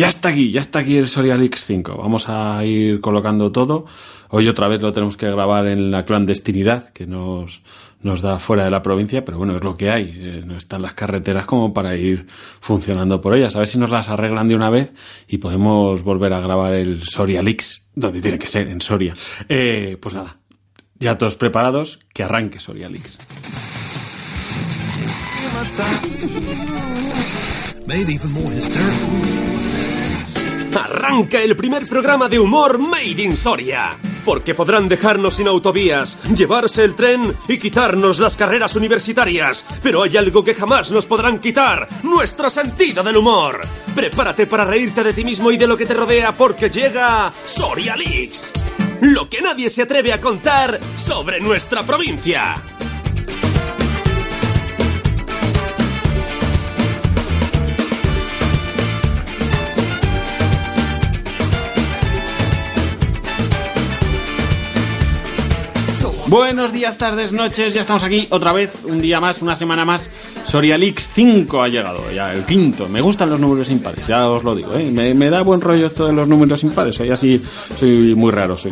Ya está aquí, ya está aquí el Soria Leaks 5. Vamos a ir colocando todo. Hoy otra vez lo tenemos que grabar en la clandestinidad, que nos, nos da fuera de la provincia, pero bueno, es lo que hay. Eh, no están las carreteras como para ir funcionando por ellas. A ver si nos las arreglan de una vez y podemos volver a grabar el Soria Leaks, donde tiene que ser, en Soria. Eh, pues nada, ya todos preparados, que arranque Soria Leaks. Arranca el primer programa de humor Made in Soria. Porque podrán dejarnos sin autovías, llevarse el tren y quitarnos las carreras universitarias. Pero hay algo que jamás nos podrán quitar, nuestro sentido del humor. Prepárate para reírte de ti mismo y de lo que te rodea porque llega Soria Leaks. Lo que nadie se atreve a contar sobre nuestra provincia. Buenos días, tardes, noches, ya estamos aquí otra vez, un día más, una semana más. Soria Leaks 5 ha llegado, ya el quinto. Me gustan los números impares, ya os lo digo, ¿eh? me, da buen rollo esto de los números impares, soy así, soy muy raro, soy,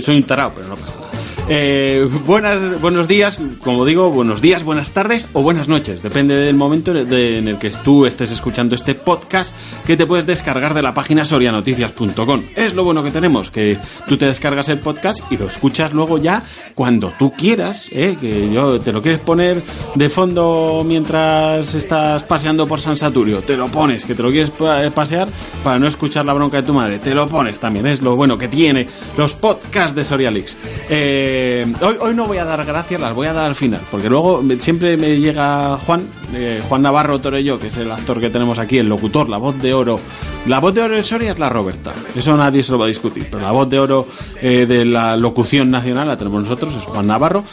soy un tarao, pero no pasa. Eh, buenas, buenos días, como digo, buenos días, buenas tardes o buenas noches, depende del momento en el que tú estés escuchando este podcast que te puedes descargar de la página sorianoticias.com. Es lo bueno que tenemos, que tú te descargas el podcast y lo escuchas luego ya cuando tú quieras, ¿eh? que yo te lo quieres poner de fondo mientras estás paseando por San Saturio, te lo pones, que te lo quieres pa- pasear para no escuchar la bronca de tu madre, te lo pones también, es lo bueno que tiene los podcasts de Sorialix. Eh, hoy, hoy no voy a dar gracias, las voy a dar al final, porque luego siempre me llega Juan, eh, Juan Navarro Torello, que es el actor que tenemos aquí, el locutor, la voz de oro. La voz de oro de Soria es la Roberta, eso nadie se lo va a discutir, pero la voz de oro eh, de la locución nacional la tenemos nosotros, es Juan Navarro.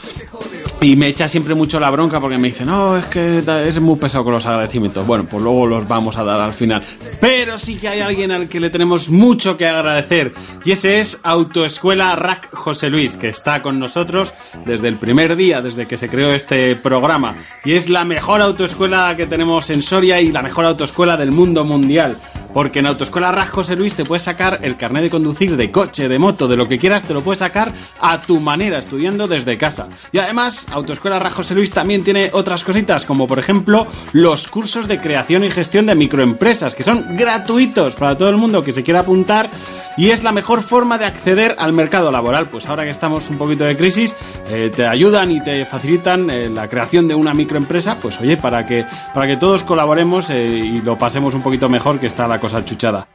Y me echa siempre mucho la bronca porque me dice, no, es que es muy pesado con los agradecimientos. Bueno, pues luego los vamos a dar al final. Pero sí que hay alguien al que le tenemos mucho que agradecer. Y ese es Autoescuela Rack José Luis, que está con nosotros desde el primer día, desde que se creó este programa. Y es la mejor autoescuela que tenemos en Soria y la mejor autoescuela del mundo mundial. Porque en Autoescuela Rack José Luis te puedes sacar el carnet de conducir de coche, de moto, de lo que quieras, te lo puedes sacar a tu manera, estudiando desde casa. Y además, Autoescuela José Luis también tiene otras cositas, como por ejemplo los cursos de creación y gestión de microempresas, que son gratuitos para todo el mundo que se quiera apuntar y es la mejor forma de acceder al mercado laboral. Pues ahora que estamos un poquito de crisis, eh, te ayudan y te facilitan eh, la creación de una microempresa, pues oye, para que, para que todos colaboremos eh, y lo pasemos un poquito mejor que está la cosa chuchada.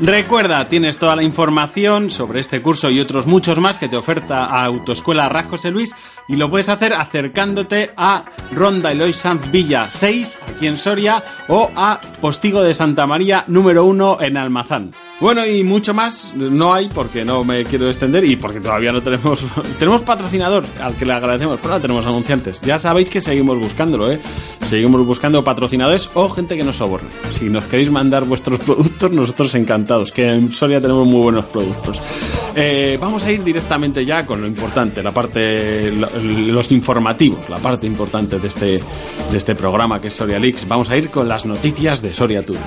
Recuerda, tienes toda la información sobre este curso y otros muchos más que te oferta Autoescuela José Luis y lo puedes hacer acercándote a Ronda Eloy Sanz Villa 6 aquí en Soria o a Postigo de Santa María número 1 en Almazán. Bueno, y mucho más no hay porque no me quiero extender y porque todavía no tenemos tenemos patrocinador al que le agradecemos, pero no tenemos anunciantes. Ya sabéis que seguimos buscándolo, ¿eh? Seguimos buscando patrocinadores o gente que nos soborne. Si nos queréis mandar vuestros productos, nosotros encantados, que en Soria tenemos muy buenos productos. Eh, vamos a ir directamente ya con lo importante, la parte, los informativos, la parte importante de este, de este programa que es Soria Leaks. Vamos a ir con las noticias de Soria Tour.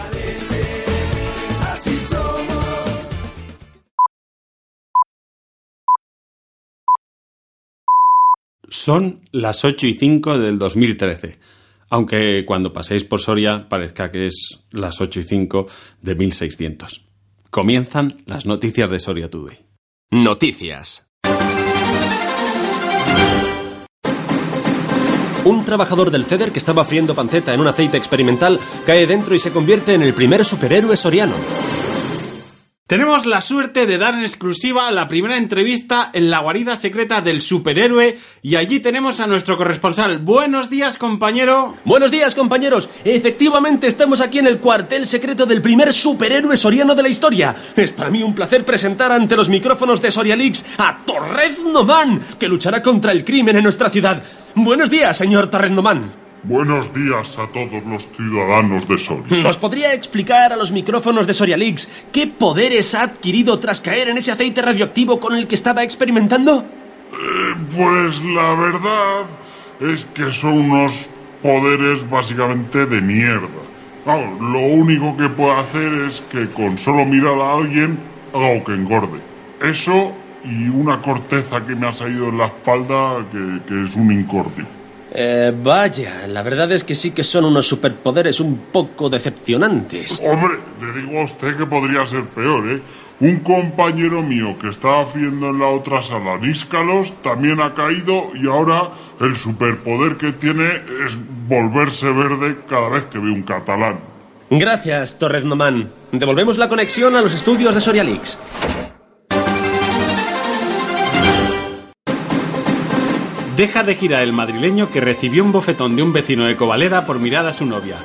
Son las 8 y 5 del 2013. Aunque cuando paséis por Soria parezca que es las 8 y 5 de 1600. Comienzan las noticias de Soria Today. Noticias. Un trabajador del CEDER que estaba friendo panceta en un aceite experimental cae dentro y se convierte en el primer superhéroe soriano. Tenemos la suerte de dar en exclusiva la primera entrevista en la guarida secreta del superhéroe y allí tenemos a nuestro corresponsal. Buenos días, compañero. Buenos días, compañeros. Efectivamente, estamos aquí en el cuartel secreto del primer superhéroe soriano de la historia. Es para mí un placer presentar ante los micrófonos de Sorialix a Torrez Nomán, que luchará contra el crimen en nuestra ciudad. Buenos días, señor Torrez Nomán. Buenos días a todos los ciudadanos de Soria. ¿Nos podría explicar a los micrófonos de Sorialix qué poderes ha adquirido tras caer en ese aceite radioactivo con el que estaba experimentando? Eh, pues la verdad es que son unos poderes básicamente de mierda. Claro, lo único que puede hacer es que con solo mirar a alguien haga que engorde. Eso y una corteza que me ha salido en la espalda que, que es un incordio. Eh, vaya, la verdad es que sí que son unos superpoderes un poco decepcionantes. Hombre, le digo a usted que podría ser peor, ¿eh? Un compañero mío que estaba haciendo en la otra sala níscalos también ha caído y ahora el superpoder que tiene es volverse verde cada vez que ve un catalán. Gracias, Torres Nomán. Devolvemos la conexión a los estudios de Sorialix. Deja de girar el madrileño que recibió un bofetón de un vecino de Covaleda por mirar a su novia.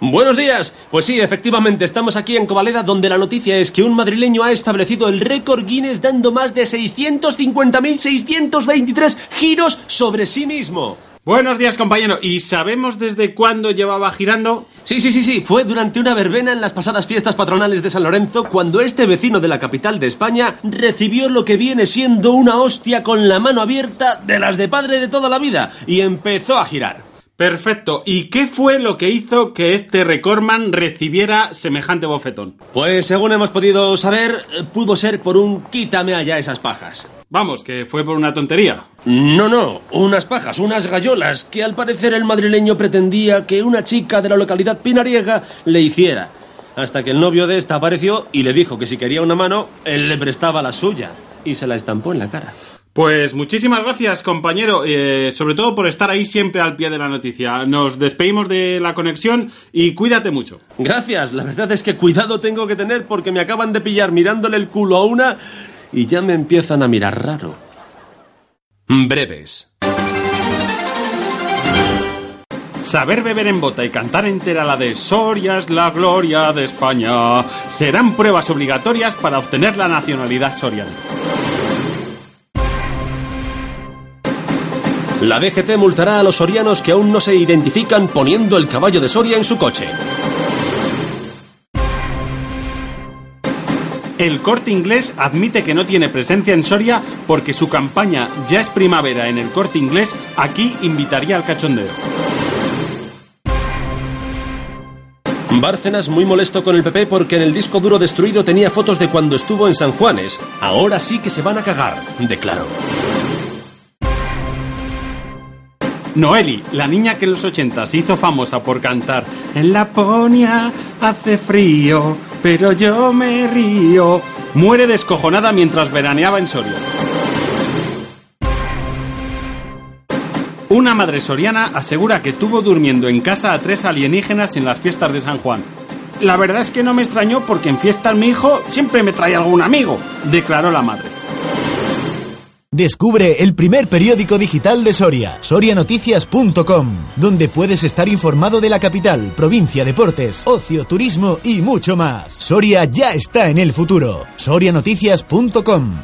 Buenos días. Pues sí, efectivamente, estamos aquí en Covaleda donde la noticia es que un madrileño ha establecido el récord Guinness dando más de 650.623 giros sobre sí mismo. Buenos días, compañero. ¿Y sabemos desde cuándo llevaba girando? Sí, sí, sí, sí. Fue durante una verbena en las pasadas fiestas patronales de San Lorenzo cuando este vecino de la capital de España recibió lo que viene siendo una hostia con la mano abierta de las de padre de toda la vida y empezó a girar. Perfecto. ¿Y qué fue lo que hizo que este recordman recibiera semejante bofetón? Pues según hemos podido saber, pudo ser por un quítame allá esas pajas. Vamos, que fue por una tontería. No, no, unas pajas, unas gallolas que al parecer el madrileño pretendía que una chica de la localidad pinariega le hiciera. Hasta que el novio de esta apareció y le dijo que si quería una mano, él le prestaba la suya y se la estampó en la cara. Pues muchísimas gracias, compañero, eh, sobre todo por estar ahí siempre al pie de la noticia. Nos despedimos de la conexión y cuídate mucho. Gracias, la verdad es que cuidado tengo que tener porque me acaban de pillar mirándole el culo a una y ya me empiezan a mirar raro. Breves. Saber beber en bota y cantar entera la de Soria es la gloria de España serán pruebas obligatorias para obtener la nacionalidad soriana. La DGT multará a los sorianos que aún no se identifican poniendo el caballo de Soria en su coche. El corte inglés admite que no tiene presencia en Soria porque su campaña Ya es primavera en el corte inglés aquí invitaría al cachondeo. Bárcenas muy molesto con el PP porque en el disco duro destruido tenía fotos de cuando estuvo en San Juanes. Ahora sí que se van a cagar, declaró. Noeli, la niña que en los 80 se hizo famosa por cantar En Laponia hace frío, pero yo me río, muere descojonada mientras veraneaba en Soria. Una madre soriana asegura que tuvo durmiendo en casa a tres alienígenas en las fiestas de San Juan. La verdad es que no me extrañó porque en fiestas mi hijo siempre me trae algún amigo, declaró la madre. Descubre el primer periódico digital de Soria, sorianoticias.com, donde puedes estar informado de la capital, provincia, deportes, ocio, turismo y mucho más. Soria ya está en el futuro. sorianoticias.com.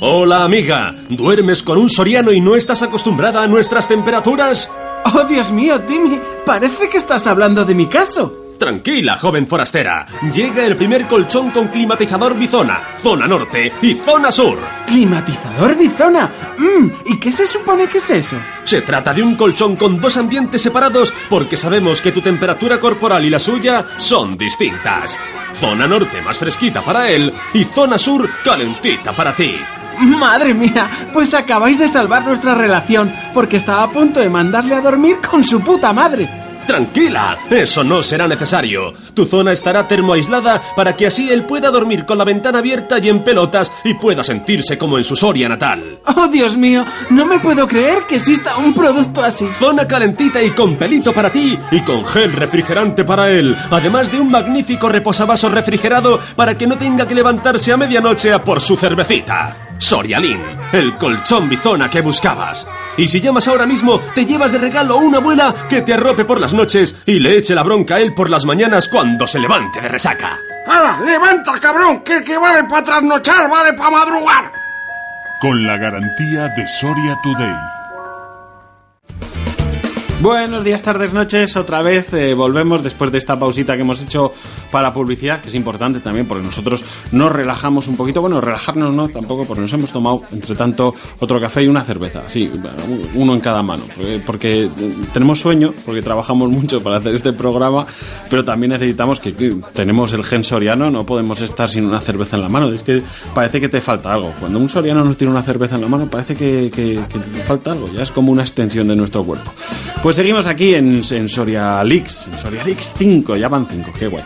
Hola amiga, ¿duermes con un soriano y no estás acostumbrada a nuestras temperaturas? Oh, Dios mío, Timmy, parece que estás hablando de mi caso. Tranquila, joven forastera. Llega el primer colchón con climatizador Bizona, zona norte y zona sur. ¿Climatizador Bizona? Mm, ¿Y qué se supone que es eso? Se trata de un colchón con dos ambientes separados porque sabemos que tu temperatura corporal y la suya son distintas. Zona norte más fresquita para él y zona sur calentita para ti. Madre mía, pues acabáis de salvar nuestra relación porque estaba a punto de mandarle a dormir con su puta madre. Tranquila, eso no será necesario. Tu zona estará termoaislada para que así él pueda dormir con la ventana abierta y en pelotas y pueda sentirse como en su Soria natal. Oh, Dios mío, no me puedo creer que exista un producto así. Zona calentita y con pelito para ti y con gel refrigerante para él, además de un magnífico reposavasos refrigerado para que no tenga que levantarse a medianoche a por su cervecita. Sorialín, el colchón bizona que buscabas. Y si llamas ahora mismo, te llevas de regalo una abuela que te arrope por las noches y le eche la bronca a él por las mañanas cuando se levante de resaca. ¡Hala! ¡Levanta, cabrón! Que el que vale para trasnochar vale para madrugar. con la garantía de Soria Today. Buenos días, tardes, noches. Otra vez eh, volvemos después de esta pausita que hemos hecho para publicidad, que es importante también porque nosotros nos relajamos un poquito. Bueno, relajarnos no tampoco, porque nos hemos tomado, entre tanto, otro café y una cerveza. Sí, uno en cada mano. Porque tenemos sueño, porque trabajamos mucho para hacer este programa, pero también necesitamos que, que tenemos el gen soriano, no podemos estar sin una cerveza en la mano. Es que parece que te falta algo. Cuando un soriano no tiene una cerveza en la mano, parece que, que, que te falta algo. Ya es como una extensión de nuestro cuerpo. Pues seguimos aquí en, en Soria Leaks, en Soria Leaks 5, ya van 5, qué guay.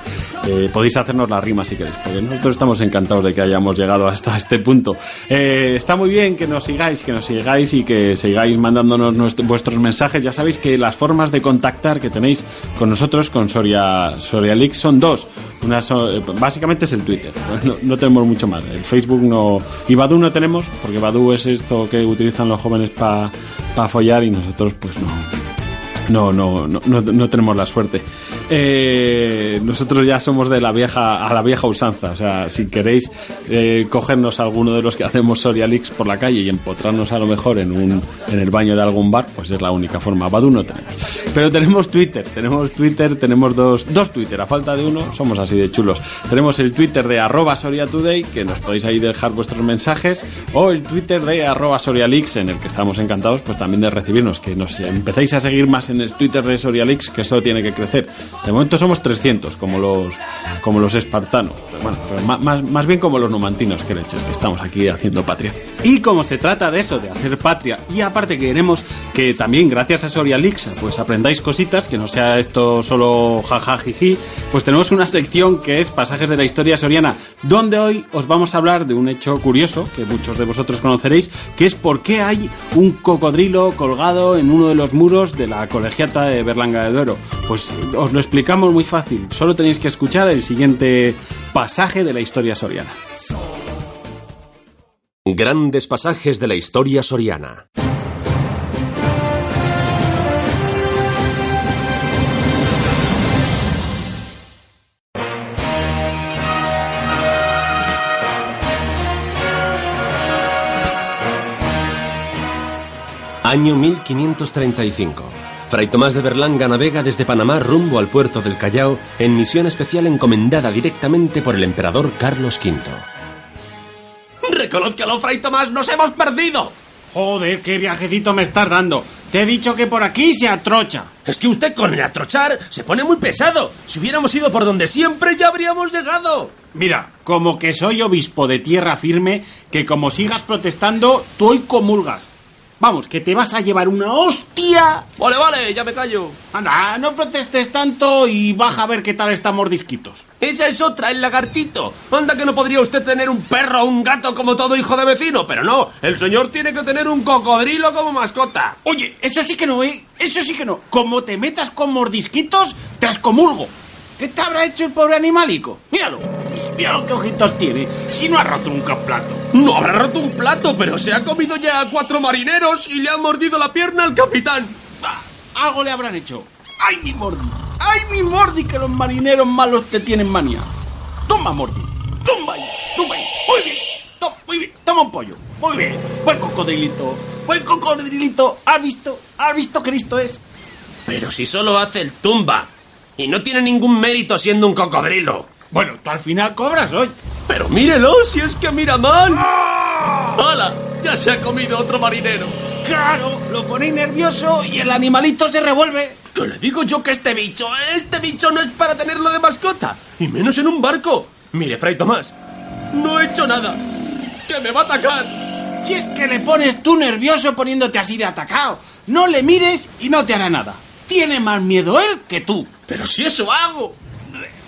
Eh, podéis hacernos la rima si queréis, porque nosotros estamos encantados de que hayamos llegado hasta este punto. Eh, está muy bien que nos sigáis, que nos sigáis y que sigáis mandándonos nuestro- vuestros mensajes. Ya sabéis que las formas de contactar que tenéis con nosotros, con Soria, Soria Leaks, son dos. Una so- eh, básicamente es el Twitter, no, tenemos mucho más. El Facebook no. Y Badu no tenemos, porque Badu es esto que utilizan los jóvenes para follar y nosotros, pues no. No, no, no, no, tenemos la suerte. Eh, nosotros ya somos de la vieja a la vieja usanza. O sea, si queréis eh, cogernos alguno de los que hacemos Sorialix por la calle y empotrarnos a lo mejor en un en el baño de algún bar, pues es la única forma. Badu no tenemos. Pero tenemos Twitter, tenemos Twitter, tenemos dos, dos Twitter. A falta de uno, somos así de chulos. Tenemos el Twitter de arroba Soria Today, que nos podéis ahí dejar vuestros mensajes, o el Twitter de arroba Sorialix, en el que estamos encantados pues también de recibirnos, que nos empecéis a seguir más en el Twitter de Sorialix, que eso tiene que crecer. De momento somos 300, como los como los espartanos. Bueno, pero ma- más, más bien como los numantinos, que leches, que estamos aquí haciendo patria. Y como se trata de eso, de hacer patria, y aparte que queremos que también gracias a Sorialix pues aprendáis cositas, que no sea esto solo jajajiji, pues tenemos una sección que es Pasajes de la Historia Soriana, donde hoy os vamos a hablar de un hecho curioso, que muchos de vosotros conoceréis, que es por qué hay un cocodrilo colgado en uno de los muros de la colegiata de Berlanga de Duero. Pues os lo explicamos muy fácil, solo tenéis que escuchar el siguiente pasaje de la historia soriana. Grandes pasajes de la historia soriana. Año 1535. Fray Tomás de Berlanga navega desde Panamá rumbo al puerto del Callao en misión especial encomendada directamente por el emperador Carlos V. ¡Reconózcalo, Fray Tomás! ¡Nos hemos perdido! Joder, qué viajecito me estás dando. Te he dicho que por aquí se atrocha. Es que usted con el atrochar se pone muy pesado. Si hubiéramos ido por donde siempre ya habríamos llegado. Mira, como que soy obispo de tierra firme, que como sigas protestando, tú hoy comulgas. Vamos, que te vas a llevar una hostia. Vale, vale, ya me callo. Anda, no protestes tanto y baja a ver qué tal están mordisquitos. Esa es otra, el lagartito. Anda que no podría usted tener un perro o un gato como todo hijo de vecino, pero no, el señor tiene que tener un cocodrilo como mascota. Oye, eso sí que no, ¿eh? Eso sí que no. Como te metas con mordisquitos, te excomulgo. ¿Qué te habrá hecho el pobre animalico? Míralo. Míralo qué ojitos tiene. Si no ha roto un plato. No habrá roto un plato, pero se ha comido ya a cuatro marineros y le ha mordido la pierna al capitán. Ah, Algo le habrán hecho. ¡Ay, mi Mordi! ¡Ay, mi Mordi! Que los marineros malos te tienen manía. Toma, Mordi. Toma ahí. Toma ahí. Muy bien. Toma, muy bien. Toma un pollo. Muy bien. Buen cocodrilito. Buen cocodrilito. ¿Has visto? ¿Has visto que listo es? Pero si solo hace el tumba. Y no tiene ningún mérito siendo un cocodrilo. Bueno, tú al final cobras hoy. Pero mírelo, si es que mira mal. ¡Hala! Ya se ha comido otro marinero. Claro, lo ponéis nervioso y el animalito se revuelve. Que le digo yo que este bicho, este bicho no es para tenerlo de mascota. Y menos en un barco. Mire, Fray Tomás, no he hecho nada. Que me va a atacar. Si es que le pones tú nervioso poniéndote así de atacado. No le mires y no te hará nada. Tiene más miedo él que tú. Pero si eso hago.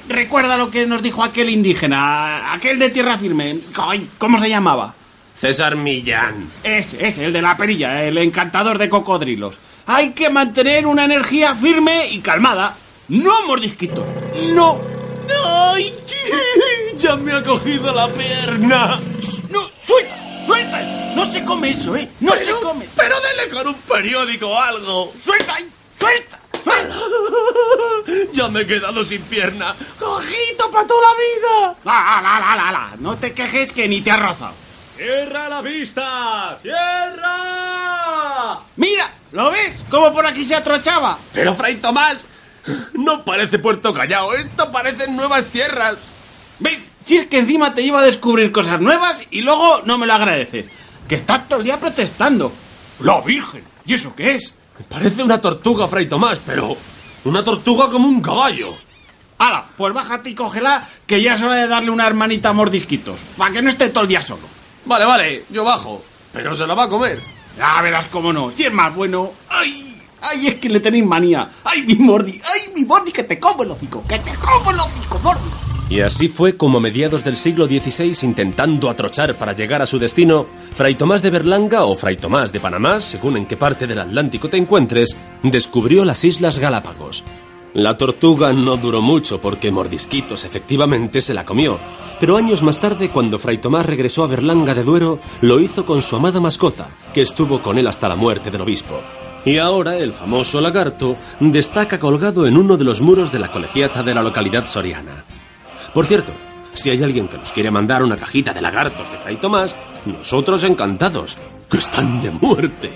Recuerda lo que nos dijo aquel indígena, aquel de tierra firme. Ay, ¿Cómo se llamaba? César Millán. Ese, ese, el de la perilla, el encantador de cocodrilos. Hay que mantener una energía firme y calmada. No mordisquitos. No. ¡Ay! Ya me ha cogido la pierna. No, suelta, suelta eso. No se come eso, ¿eh? No se come. Pero dele con un periódico o algo. Suelta, ahí, suelta, suelta. Ya me he quedado sin pierna. ¡Cojito para toda la vida! La, la, la, la, la. No te quejes que ni te ha rozado. ¡Tierra a la vista! ¡Tierra! ¡Mira! ¿Lo ves? ¿Cómo por aquí se atrochaba? Pero, Fray Tomás, no parece Puerto Callao, esto parecen nuevas tierras. ¿Ves? Si es que encima te iba a descubrir cosas nuevas y luego no me lo agradeces. Que estás todo el día protestando. ¡La Virgen! ¿Y eso qué es? Parece una tortuga, Fray Tomás, pero una tortuga como un caballo. ¡Hala! Pues bájate y cógela, que ya es hora de darle una hermanita a mordisquitos. Para que no esté todo el día solo. Vale, vale, yo bajo, pero se la va a comer. Ya verás cómo no. Si es más bueno. ¡Ay! ¡Ay, es que le tenéis manía! ¡Ay, mi Mordi! ¡Ay, mi Mordi, que te como el hocico! ¡Que te como el hocico, Mordi! Y así fue como a mediados del siglo XVI, intentando atrochar para llegar a su destino, Fray Tomás de Berlanga o Fray Tomás de Panamá, según en qué parte del Atlántico te encuentres, descubrió las Islas Galápagos. La tortuga no duró mucho porque Mordisquitos efectivamente se la comió, pero años más tarde, cuando Fray Tomás regresó a Berlanga de Duero, lo hizo con su amada mascota, que estuvo con él hasta la muerte del obispo. Y ahora el famoso lagarto destaca colgado en uno de los muros de la colegiata de la localidad soriana. Por cierto, si hay alguien que nos quiere mandar una cajita de lagartos de Fray Tomás, nosotros encantados, que están de muerte.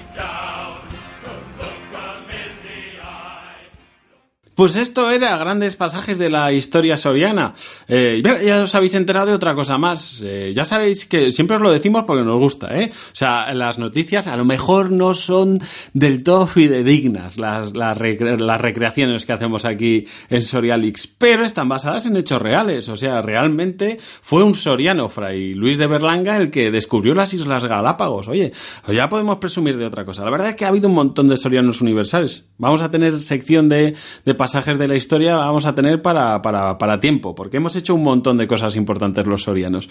Pues esto era grandes pasajes de la historia soriana. Eh, ya- os habéis enterado de otra cosa más. Eh, ya sabéis que siempre os lo decimos porque nos gusta, ¿eh? O sea, las noticias a lo mejor no son del todo fidedignas, las, las, recre- las recreaciones que hacemos aquí en Sorialix, pero están basadas en hechos reales. O sea, realmente fue un soriano, Fray Luis de Berlanga, el que descubrió las Islas Galápagos. Oye, ya podemos presumir de otra cosa. La verdad es que ha habido un montón de sorianos universales. Vamos a tener sección de, de pasajes de la historia, vamos a tener para, para, para tiempo, porque hemos hecho un montón de cosas importantes los sorianos.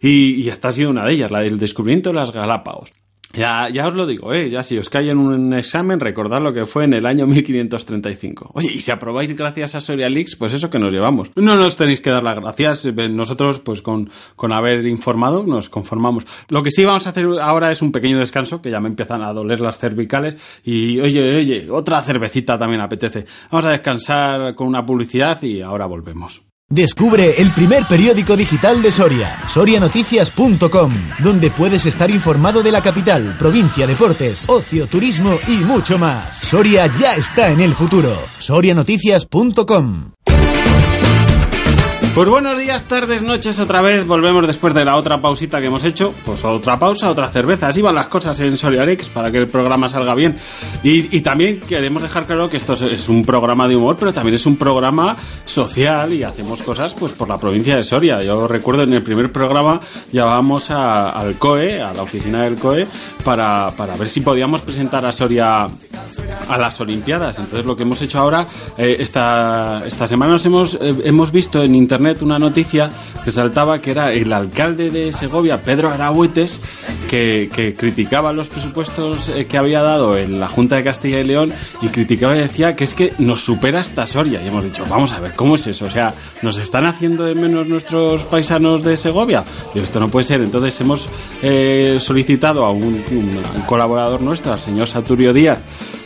Y, y esta ha sido una de ellas, la del descubrimiento de las Galápagos. Ya, ya os lo digo, ¿eh? ya si os cae en un examen, recordad lo que fue en el año 1535. Oye, y si aprobáis gracias a Sorialix, pues eso que nos llevamos. No nos tenéis que dar las gracias, eh, nosotros pues con, con haber informado nos conformamos. Lo que sí vamos a hacer ahora es un pequeño descanso, que ya me empiezan a doler las cervicales, y oye, oye, otra cervecita también apetece. Vamos a descansar con una publicidad y ahora volvemos. Descubre el primer periódico digital de Soria, sorianoticias.com, donde puedes estar informado de la capital, provincia, deportes, ocio, turismo y mucho más. Soria ya está en el futuro. sorianoticias.com. Pues buenos días, tardes, noches, otra vez volvemos después de la otra pausita que hemos hecho. Pues otra pausa, otra cerveza. Así van las cosas en Soriarex para que el programa salga bien. Y, también queremos dejar claro que esto es, un programa de humor, pero también es un programa social y hacemos cosas pues por la provincia de Soria. Yo recuerdo en el primer programa llevábamos al COE, a la oficina del COE, para, para ver si podíamos presentar a Soria a las Olimpiadas. Entonces lo que hemos hecho ahora, eh, esta, esta semana nos hemos, eh, hemos visto en internet una noticia que saltaba que era el alcalde de Segovia, Pedro Arahuetes, que, que criticaba los presupuestos eh, que había dado en la Junta de Castilla y León y criticaba y decía que es que nos supera esta Soria. Y hemos dicho, vamos a ver, ¿cómo es eso? O sea, ¿nos están haciendo de menos nuestros paisanos de Segovia? Digo, esto no puede ser. Entonces hemos solicitado a un, un- un colaborador nuestro, al señor Saturio Díaz,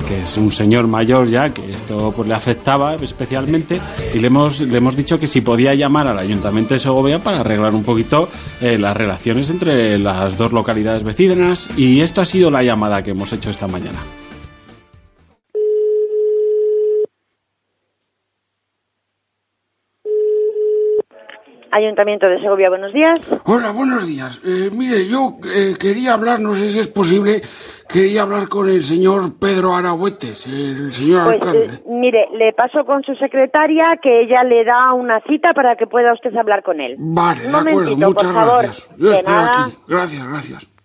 que es un señor mayor ya, que esto pues le afectaba especialmente, y le hemos, le hemos dicho que si podía llamar al Ayuntamiento de Segovia para arreglar un poquito eh, las relaciones entre las dos localidades vecinas, y esto ha sido la llamada que hemos hecho esta mañana. Ayuntamiento de Segovia, buenos días. Hola, buenos días. Eh, mire, yo eh, quería hablar, no sé si es posible, quería hablar con el señor Pedro Arahuetes, el señor Pues alcalde. eh, mire, le paso con su secretaria que ella le da una cita para que pueda usted hablar con él. Vale, Un de acuerdo, muchas por favor. gracias. Yo De espero nada. aquí. Gracias, gracias.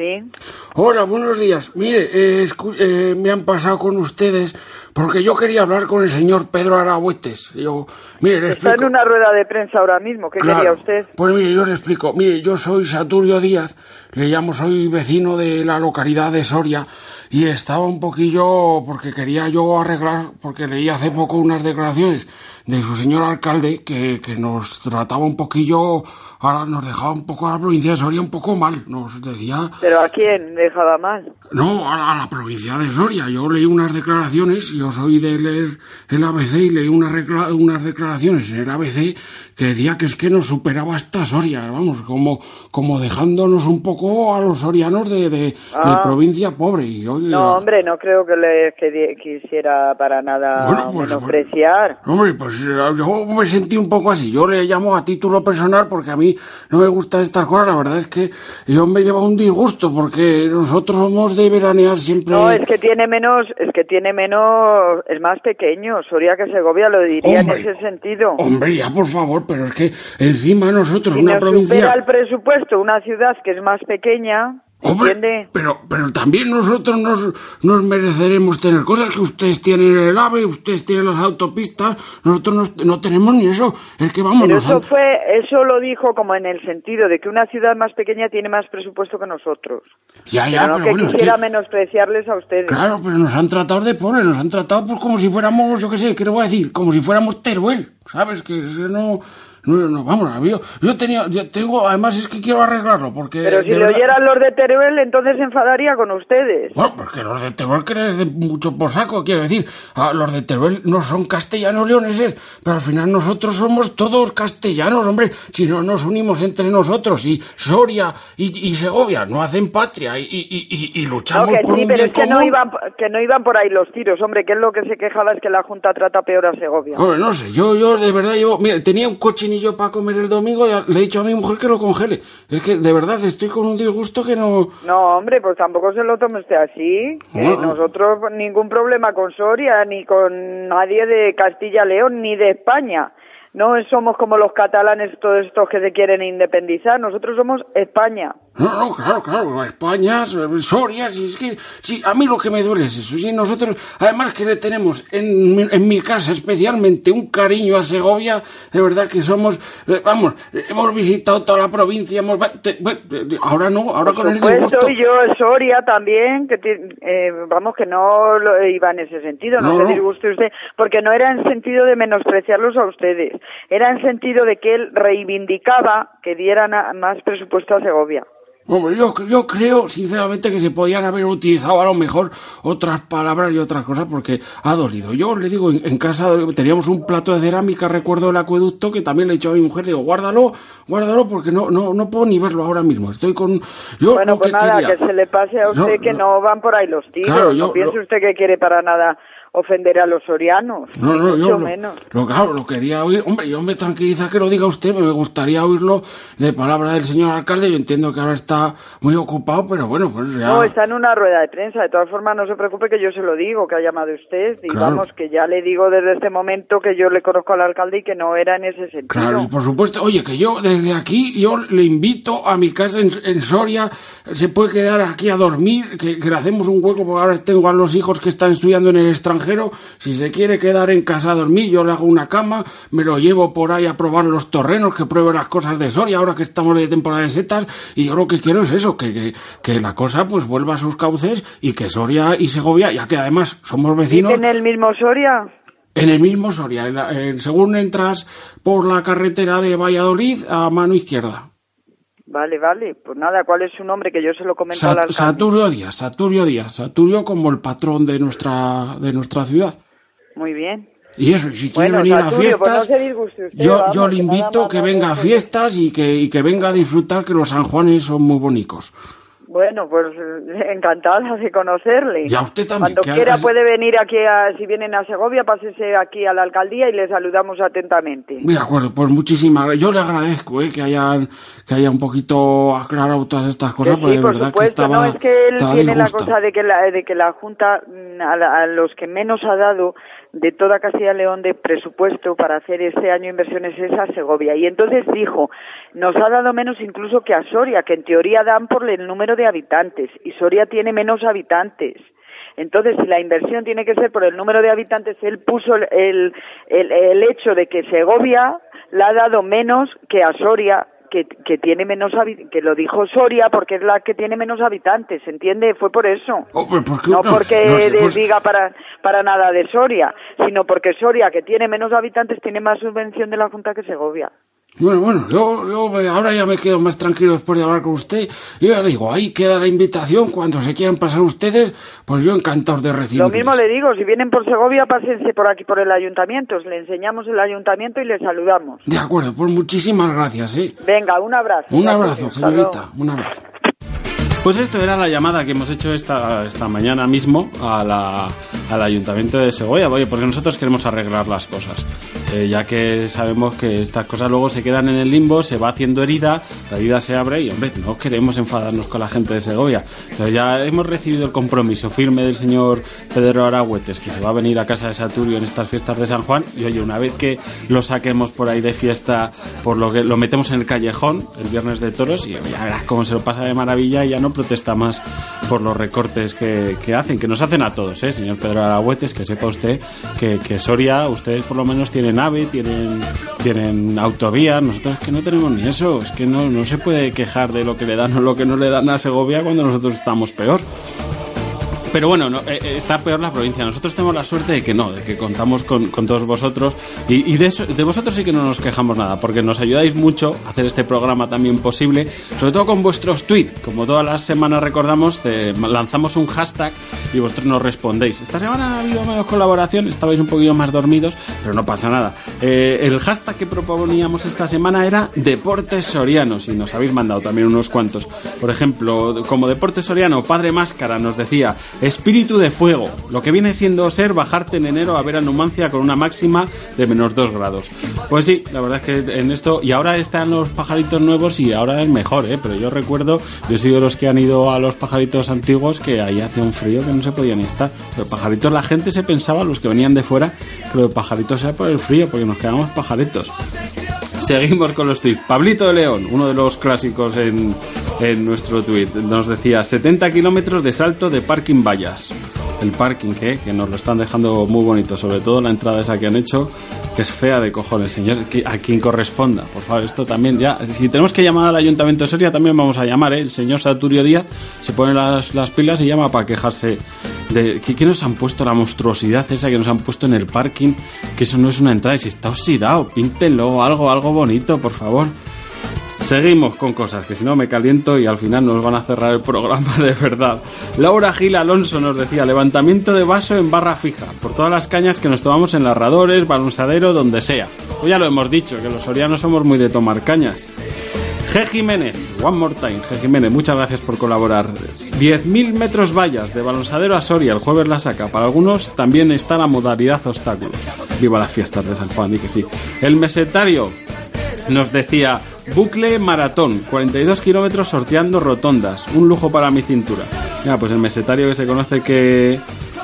Sí. Hola, buenos días. Mire, eh, eh, me han pasado con ustedes porque yo quería hablar con el señor Pedro Arahuetes. Yo, mire, le Está explico. en una rueda de prensa ahora mismo. ¿Qué Claro. quería usted? Pues mire, yo le explico. Mire, yo soy Saturio Díaz, le llamo, soy vecino de la localidad de Soria y estaba un poquillo porque quería yo arreglar, porque leí hace poco unas declaraciones de su señor alcalde que, que nos trataba un poquillo, ahora nos dejaba un poco a la provincia de Soria un poco mal. Nos decía, ¿Pero a quién dejaba mal? no, a la, a la provincia de Soria. Yo leí unas declaraciones, yo soy de leer el ABC y leí unas, unas declaraciones en el ABC que decía que es que nos superaba hasta Soria, vamos, como, como dejándonos un poco a los sorianos de, de, de Ah. provincia pobre. Y, oye, No, hombre, no creo que le que quisiera para nada Bueno, pues, menospreciar. Hombre, pues yo me sentí un poco así. Yo le llamo a título personal porque a mí no me gustan estas cosas. La verdad es que yo me llevo un disgusto porque nosotros somos de veranear siempre. No, es que tiene menos, es que tiene menos, es más pequeño. Soria que Segovia lo diría Hombre. en ese sentido. Hombre, ya por favor, pero es que encima nosotros, Si una nos provincia. supera el presupuesto una ciudad que es más pequeña, Hombre, ¿entiende? pero, pero también nosotros nos, nos mereceremos tener cosas que ustedes tienen el AVE, ustedes tienen las autopistas, nosotros no, no tenemos ni eso. Es que vamos, Pero eso fue, eso lo dijo como en el sentido de que una ciudad más pequeña tiene más presupuesto que nosotros. Ya, ya, pero no pero que bueno, es quisiera que- menospreciarles a ustedes. Claro, pero nos han tratado de pobres, nos han tratado pues como si fuéramos, yo qué sé, ¿qué le voy a decir? Como si fuéramos Teruel, ¿sabes? Que eso no, no, no, vamos, yo, yo tenía, yo tengo, además es que quiero arreglarlo, porque... Pero si le verdad- oyeran los de Teruel, entonces se enfadaría con ustedes. Bueno, porque los de Teruel den mucho por saco, quiero decir, ah, los de Teruel no son castellanos leoneses, pero al final nosotros somos todos castellanos, hombre, si no nos unimos entre nosotros y Soria y, y Segovia no hacen patria y, y, y, luchamos que por sí, un pero bien es que no, iban, que no iban por ahí los tiros, hombre, que es lo que se quejaba es que la Junta trata peor a Segovia. Hombre, no sé, yo, yo de verdad, yo, mira, tenía un cochinillo para comer el domingo le he dicho a mi mujer que lo congele. Es que de verdad estoy con un disgusto que no... No, hombre, pues tampoco se lo tome usted así. No. nosotros ningún problema con Soria, ni con nadie de Castilla-León, ni de España. No somos como los catalanes, todos estos que se quieren independizar. Nosotros somos España. No, no, claro, claro, España, Soria, si es que, si, a mí lo que me duele es eso, si nosotros, además que le tenemos en, mi- en mi casa especialmente un cariño a Segovia, de verdad que somos, eh, vamos, hemos visitado toda la provincia, hemos, te- bueno, ahora no, ahora con el disgusto. soy yo, Soria también, que ti- eh, vamos, que no lo iba en ese sentido, no, No, se no. disguste usted, porque no era en sentido de menospreciarlos a ustedes, era en sentido de que él reivindicaba que dieran a- más presupuesto a Segovia. Hombre, yo, yo creo, sinceramente, que se podían haber utilizado a lo mejor otras palabras y otras cosas porque ha dolido. Yo le digo, en, en casa teníamos un plato de cerámica, recuerdo el acueducto, que también le he dicho a mi mujer, digo, guárdalo, guárdalo porque no, no, no puedo ni verlo ahora mismo. Estoy con... Yo Bueno, pues que nada, quería- que se le pase a usted No, que no. no van por ahí los tiros, Claro, yo- no piense lo- usted que quiere para nada ofender a los sorianos, No, no, mucho yo lo, menos. lo, claro, lo quería oír. Hombre, yo me tranquiliza que lo diga usted, me gustaría oírlo de palabra del señor alcalde. Yo entiendo que ahora está muy ocupado, pero bueno, pues ya... No, está en una rueda de prensa. De todas formas, no se preocupe que yo se lo digo, que ha llamado usted. Y Claro. vamos, que ya le digo desde este momento que yo le conozco al alcalde y que no era en ese sentido. Claro, y por supuesto, oye, que yo desde aquí, yo le invito a mi casa en, en Soria, se puede quedar aquí a dormir, que, que le hacemos un hueco, porque ahora tengo a los hijos que están estudiando en el extranjero, si se quiere quedar en casa a dormir, yo le hago una cama, me lo llevo por ahí a probar los terrenos, que pruebe las cosas de Soria, ahora que estamos de temporada de setas, y yo lo que quiero es eso, que, que, que la cosa pues vuelva a sus cauces y que Soria y Segovia, ya que además somos vecinos... ¿Vive en el mismo Soria? En el mismo Soria, en la- en- según entras por la carretera de Valladolid a mano izquierda. Vale, vale. Pues nada, ¿cuál es su nombre? Que yo se lo comento al Sat- alcalde. Saturio Díaz, Saturio Díaz, Saturio como el patrón de nuestra, de nuestra ciudad. Muy bien. Y eso, y si quiere Bueno, venir a pues no fiestas, usted, yo, vamos, yo le que invito que no venga a fiestas y que, y que venga a disfrutar que los sanjuanes son muy bonitos. Bueno, pues eh, encantada de conocerle. Y a usted también, Cuando quiera puede venir aquí, a- si vienen a Segovia, pásese aquí a la alcaldía y le saludamos atentamente. De acuerdo, pues muchísimas gracias. Yo le agradezco eh, que hayan que haya un poquito aclarado todas estas cosas, Que porque sí, de por verdad supuesto, que estaba, no es que él tiene la cosa de que la, de que la Junta mm, a, la- a los que menos ha dado de toda Castilla León de presupuesto para hacer este año inversiones es a Segovia. Y entonces dijo nos ha dado menos incluso que a Soria que en teoría dan por el número de habitantes y Soria tiene menos habitantes. Entonces, si la inversión tiene que ser por el número de habitantes, él puso el, el, el hecho de que Segovia la ha dado menos que a Soria que, que tiene menos que lo dijo Soria porque es la que tiene menos habitantes, ¿entiende? Fue por eso. Hombre, ¿por qué No porque No pues- diga para, para nada de Soria, sino porque Soria, que tiene menos habitantes, tiene más subvención de la Junta que Segovia. Bueno, bueno, yo, yo ahora ya me quedo más tranquilo después de hablar con usted. Yo ya le digo, ahí queda la invitación. Cuando se quieran pasar ustedes, pues yo encantado de recibirles. Lo mismo le digo, si vienen por Segovia, pásense por aquí por el ayuntamiento, le enseñamos el ayuntamiento y le saludamos. De acuerdo, pues muchísimas gracias, ¿eh? Venga, un abrazo. Un abrazo, señorita, un abrazo. Pues esto era la llamada que hemos hecho esta, esta mañana mismo a la- al Ayuntamiento de Segovia, oye, porque nosotros queremos arreglar las cosas. Eh, ya que sabemos que estas cosas luego se quedan en el limbo, se va haciendo herida, la herida se abre y, hombre, no queremos enfadarnos con la gente de Segovia. Pero ya hemos recibido el compromiso firme del señor Pedro Aragüetes, que se va a venir a casa de Saturio en estas fiestas de San Juan. Y oye, una vez que lo saquemos por ahí de fiesta, por lo que lo metemos en el callejón el viernes de toros, y ya verás cómo se lo pasa de maravilla y ya no protesta más por los recortes que, hacen, que nos hacen a todos, ¿eh, señor Pedro Aragüetes, que sepa usted que, Soria, ustedes por lo menos tienen AVE, tienen, tienen autovía, nosotros que no tenemos ni eso, es que no, no se puede quejar de lo que le dan o lo que no le dan a Segovia cuando nosotros estamos peor. Pero bueno, no, eh, eh, está peor la provincia. Nosotros tenemos la suerte de que no, de que contamos con, todos vosotros. Y, de, eso, de vosotros sí que no nos quejamos nada, porque nos ayudáis mucho a hacer este programa también posible, sobre todo con vuestros tweets. Como todas las semanas recordamos, lanzamos un hashtag y vosotros nos respondéis. Esta semana ha habido menos colaboración, estabais un poquito más dormidos, pero no pasa nada. Eh, el hashtag que proponíamos esta semana era Deportes Sorianos y nos habéis mandado también unos cuantos. Por ejemplo, como Deporte Soriano, Padre Máscara nos decía Espíritu de Fuego, lo que viene siendo ser bajarte en enero a ver a Numancia con una máxima de menos 2 grados. Pues sí, la verdad es que en esto, y ahora están los pajaritos nuevos y ahora es mejor, ¿eh? pero yo recuerdo, yo he sido los que han ido a los pajaritos antiguos que ahí hace un frío que no se podía ni estar. Los pajaritos, la gente se pensaba, los que venían de fuera, que lo de pajaritos era por el frío, porque nos quedamos pajaritos. Seguimos con los tweets. Pablito de León, uno de los clásicos en, en nuestro tweet, nos decía 70 kilómetros de salto de parking vallas. El parking, ¿qué? que nos lo están dejando muy bonito, sobre todo la entrada esa que han hecho, que es fea de cojones, señor, a quien corresponda. Por favor, esto también ya, si tenemos que llamar al Ayuntamiento de Soria, también vamos a llamar, ¿eh? El señor Saturio Díaz se pone las, las pilas y llama para quejarse de ¿qué, nos han puesto la monstruosidad esa que nos han puesto en el parking, que eso no es una entrada, y si está oxidado, píntenlo, algo, algo bonito, por favor. Seguimos con cosas, que si no me caliento y al final nos van a cerrar el programa de verdad. Laura Gil Alonso nos decía, levantamiento de vaso en barra fija, por todas las cañas que nos tomamos en larradores, balonsadero, donde sea. Pues ya lo hemos dicho, que los sorianos somos muy de tomar cañas. G. Jiménez, one more time, G. Jiménez, muchas gracias por colaborar. 10.000 metros vallas de balonsadero a Soria, el jueves la saca. Para algunos también está la modalidad obstáculos. Viva las fiestas de San Juan, y que sí. El mesetario nos decía, bucle maratón, 42 kilómetros sorteando rotondas, un lujo para mi cintura. Ya, pues el mesetario que se conoce que,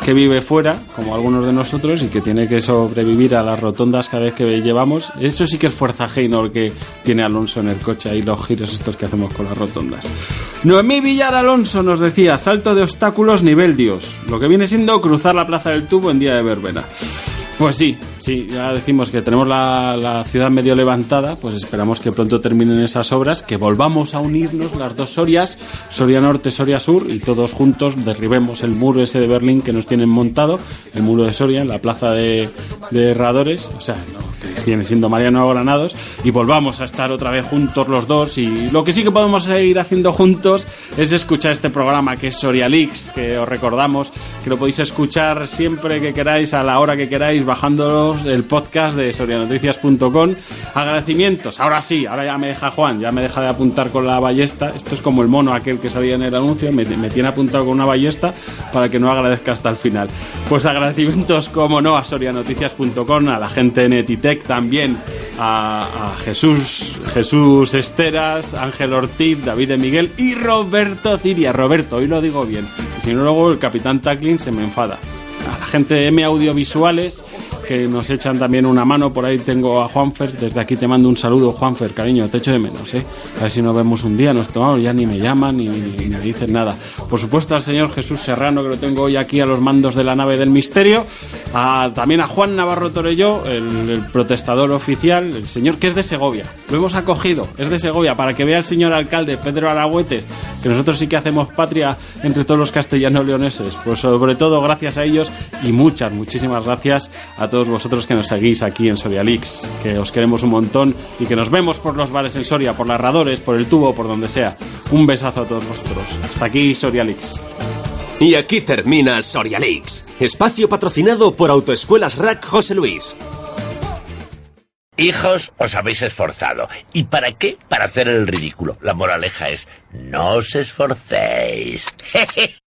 que vive fuera, como algunos de nosotros, y que tiene que sobrevivir a las rotondas cada vez que llevamos, eso sí que es fuerza G, no el que tiene Alonso en el coche, ahí los giros estos que hacemos con las rotondas. Noemí Villar Alonso nos decía, salto de obstáculos nivel Dios, lo que viene siendo cruzar la plaza del tubo en día de verbena. Pues sí, sí, ya decimos que tenemos la, ciudad medio levantada, pues esperamos que pronto terminen esas obras, que volvamos a unirnos las dos Sorias, Soria Norte, Soria Sur, y todos juntos derribemos el muro ese de Berlín que nos tienen montado, el muro de Soria, en la plaza de, de Herradores, o sea, no, que viene siendo Mariano Granados, y volvamos a estar otra vez juntos los dos, y lo que sí que podemos seguir haciendo juntos es escuchar este programa que es Soria Leaks, que os recordamos que lo podéis escuchar siempre que queráis, a la hora que queráis, bajándolos el podcast de sorianoticias.com. Agradecimientos, ahora sí, ahora ya me deja Juan, ya me deja de apuntar con la ballesta. Esto es como el mono aquel que salía en el anuncio, me, tiene apuntado con una ballesta para que no agradezca hasta el final. Pues agradecimientos, como no, a sorianoticias.com, a la de Netitech también, a, a Jesús, Jesús Esteras, Ángel Ortiz, David de Miguel y Roberto Ciria. Roberto, hoy lo digo bien, si no luego el capitán Tacklin se me enfada. A la gente de M Audiovisuales, que nos echan también una mano. Por ahí tengo a Juanfer, desde aquí te mando un saludo, Juanfer, cariño, te echo de menos, ¿eh? A ver si nos vemos un día, nos tomamos, ya ni me llaman ni, me dicen nada. Por supuesto al señor Jesús Serrano, que lo tengo hoy aquí a los mandos de la nave del misterio. A, también a Juan Navarro Torelló, el, el protestador oficial, el señor que es de Segovia. Lo hemos acogido, es de Segovia, para que vea el señor alcalde Pedro Aragüetes, que nosotros sí que hacemos patria entre todos los castellanos leoneses. Pues sobre todo gracias a ellos y muchas, muchísimas gracias a todos vosotros que nos seguís aquí en Soria Leaks, que os queremos un montón y que nos vemos por los bares en Soria, por las radores, por el tubo, por donde sea. Un besazo a todos vosotros. Hasta aquí Soria Leaks. Y aquí termina Soria Leaks, espacio patrocinado por Autoescuelas Rack José Luis. Hijos, os habéis esforzado. ¿Y para qué? Para hacer el ridículo. La moraleja es, no os esforcéis.